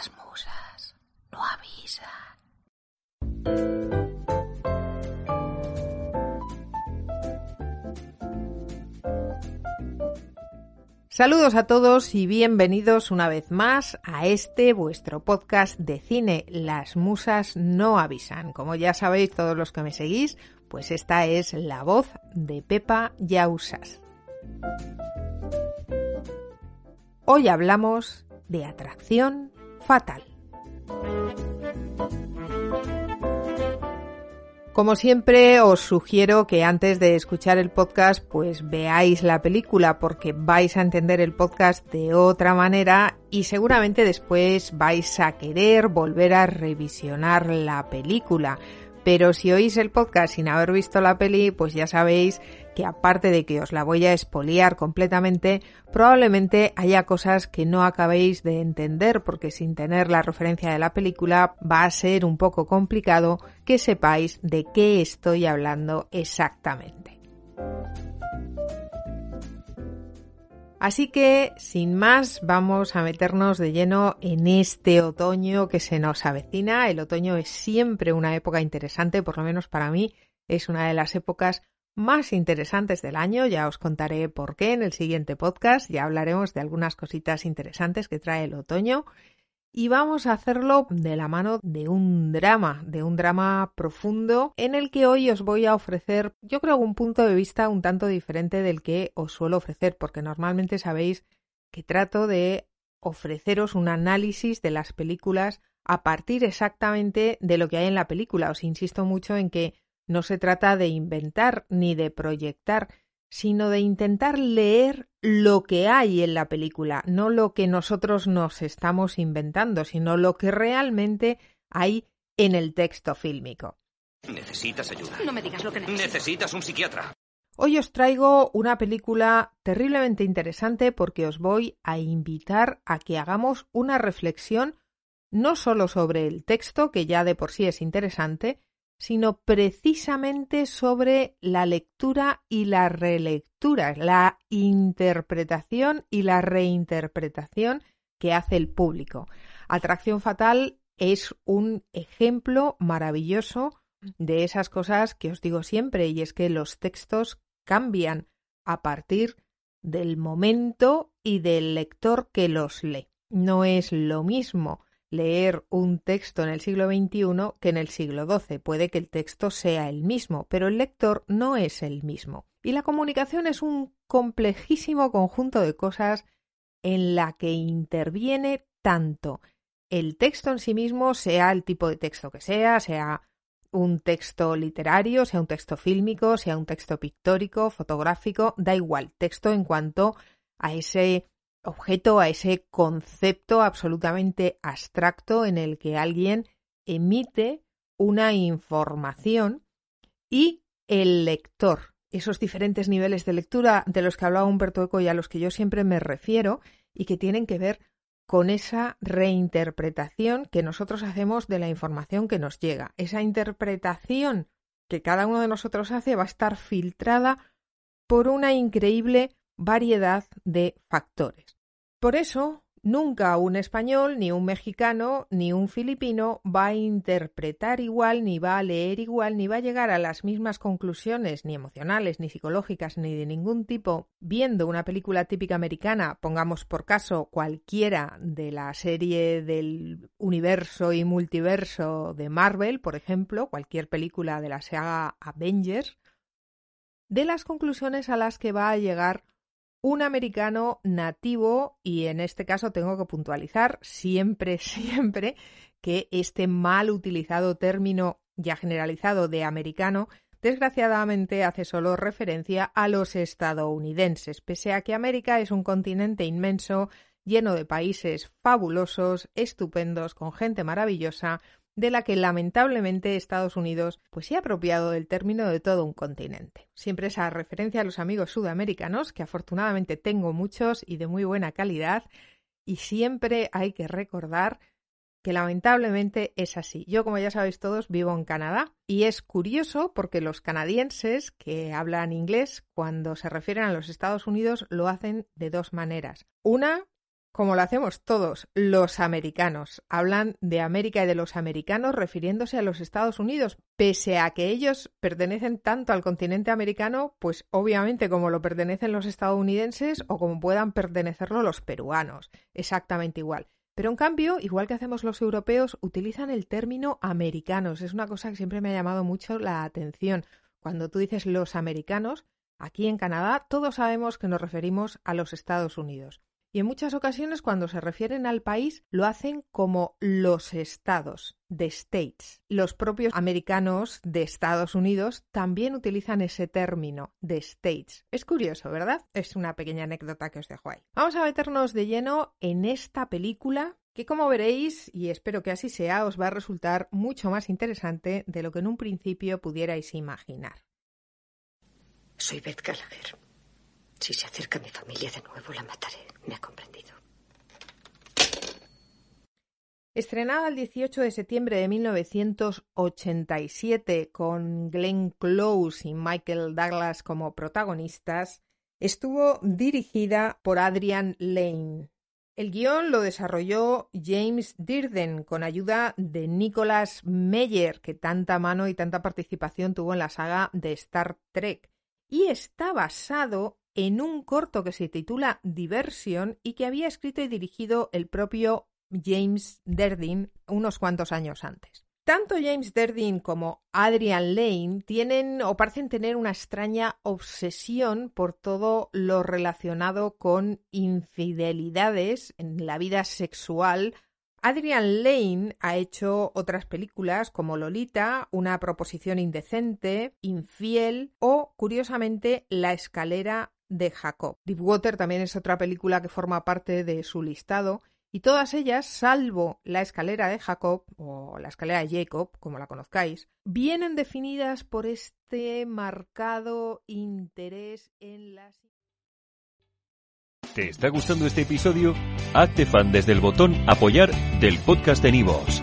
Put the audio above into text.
Las musas no avisan. Saludos a todos y bienvenidos una vez más a este vuestro podcast de cine Las musas no avisan. Como ya sabéis todos los que me seguís, pues esta es la voz de Pepa Yausas. Hoy hablamos de atracción fatal. Como siempre, os sugiero que antes de escuchar el podcast, pues veáis la película porque vais a entender el podcast de otra manera y seguramente después vais a querer volver a revisionar la película. Pero si oís el podcast sin haber visto la peli, pues ya sabéis que aparte de que os la voy a espoliar completamente, probablemente haya cosas que no acabéis de entender porque sin tener la referencia de la película va a ser un poco complicado que sepáis de qué estoy hablando exactamente. Así que, sin más, vamos a meternos de lleno en este otoño que se nos avecina. El otoño es siempre una época interesante, por lo menos para mí es una de las épocas más interesantes del año. Ya os contaré por qué en el siguiente podcast. Ya hablaremos de algunas cositas interesantes que trae el otoño y vamos a hacerlo de la mano de un drama, de un drama profundo en el que hoy os voy a ofrecer, yo creo, un punto de vista un tanto diferente del que os suelo ofrecer, porque normalmente sabéis que trato de ofreceros un análisis de las películas a partir exactamente de lo que hay en la película. Os insisto mucho en que no se trata de inventar ni de proyectar, sino de intentar leer lo que hay en la película, no lo que nosotros nos estamos inventando, sino lo que realmente hay en el texto fílmico. Necesitas ayuda. No me digas lo que necesito. Necesitas un psiquiatra. Hoy os traigo una película terriblemente interesante porque os voy a invitar a que hagamos una reflexión no solo sobre el texto, que ya de por sí es interesante, sino precisamente sobre la lectura y la relectura, la interpretación y la reinterpretación que hace el público. Atracción Fatal es un ejemplo maravilloso de esas cosas que os digo siempre, y es que los textos cambian a partir del momento y del lector que los lee. No es lo mismo leer un texto en el siglo XXI que en el siglo XII. Puede que el texto sea el mismo, pero el lector no es el mismo. Y la comunicación es un complejísimo conjunto de cosas en la que interviene tanto el texto en sí mismo, sea el tipo de texto que sea, sea un texto literario, sea un texto fílmico, sea un texto pictórico, fotográfico, da igual, texto en cuanto a ese objeto, a ese concepto absolutamente abstracto en el que alguien emite una información y el lector, esos diferentes niveles de lectura de los que hablaba Humberto Eco y a los que yo siempre me refiero y que tienen que ver con esa reinterpretación que nosotros hacemos de la información que nos llega. Esa interpretación que cada uno de nosotros hace va a estar filtrada por una increíble variedad de factores. Por eso, nunca un español, ni un mexicano, ni un filipino va a interpretar igual, ni va a leer igual, ni va a llegar a las mismas conclusiones, ni emocionales, ni psicológicas, ni de ningún tipo, viendo una película típica americana, pongamos por caso cualquiera de la serie del universo y multiverso de Marvel, por ejemplo, cualquier película de la saga Avengers, de las conclusiones a las que va a llegar un americano nativo y en este caso tengo que puntualizar siempre, siempre que este mal utilizado término ya generalizado de americano desgraciadamente hace solo referencia a los estadounidenses, pese a que América es un continente inmenso, lleno de países fabulosos, estupendos, con gente maravillosa, de la que lamentablemente Estados Unidos pues se ha apropiado del término de todo un continente. Siempre esa referencia a los amigos sudamericanos, que afortunadamente tengo muchos y de muy buena calidad, y siempre hay que recordar que lamentablemente es así. Yo, como ya sabéis todos, vivo en Canadá y es curioso porque los canadienses que hablan inglés, cuando se refieren a los Estados Unidos, lo hacen de dos maneras. Una, como lo hacemos todos, los americanos. Hablan de América y de los americanos refiriéndose a los Estados Unidos, pese a que ellos pertenecen tanto al continente americano, pues obviamente como lo pertenecen los estadounidenses o como puedan pertenecerlo los peruanos, exactamente igual. Pero en cambio, igual que hacemos los europeos, utilizan el término americanos. Es una cosa que siempre me ha llamado mucho la atención. Cuando tú dices los americanos, aquí en Canadá todos sabemos que nos referimos a los Estados Unidos. Y en muchas ocasiones cuando se refieren al país lo hacen como los estados, the states. Los propios americanos de Estados Unidos también utilizan ese término, the states. Es curioso, ¿verdad? Es una pequeña anécdota que os dejo ahí. Vamos a meternos de lleno en esta película que como veréis, y espero que así sea, os va a resultar mucho más interesante de lo que en un principio pudierais imaginar. Soy Beth Gallagher. Si se acerca mi familia de nuevo, la mataré. Me ha comprendido. Estrenada el 18 de septiembre de 1987 con Glenn Close y Michael Douglas como protagonistas, estuvo dirigida por Adrian Lane. El guion lo desarrolló James Dirden con ayuda de Nicholas Meyer, que tanta mano y tanta participación tuvo en la saga de Star Trek, y está basado en un corto que se titula Diversión y que había escrito y dirigido el propio James Derdin unos cuantos años antes. Tanto James Derdin como Adrian Lane tienen o parecen tener una extraña obsesión por todo lo relacionado con infidelidades en la vida sexual Adrian Lane ha hecho otras películas como Lolita, Una proposición indecente, Infiel o, curiosamente, La escalera de Jacob. Deepwater también es otra película que forma parte de su listado y todas ellas, salvo la escalera de Jacob o la escalera de Jacob, como la conozcáis, vienen definidas por este marcado interés en las ¿Te está gustando este episodio? Hazte fan desde el botón Apoyar del podcast de Nivos.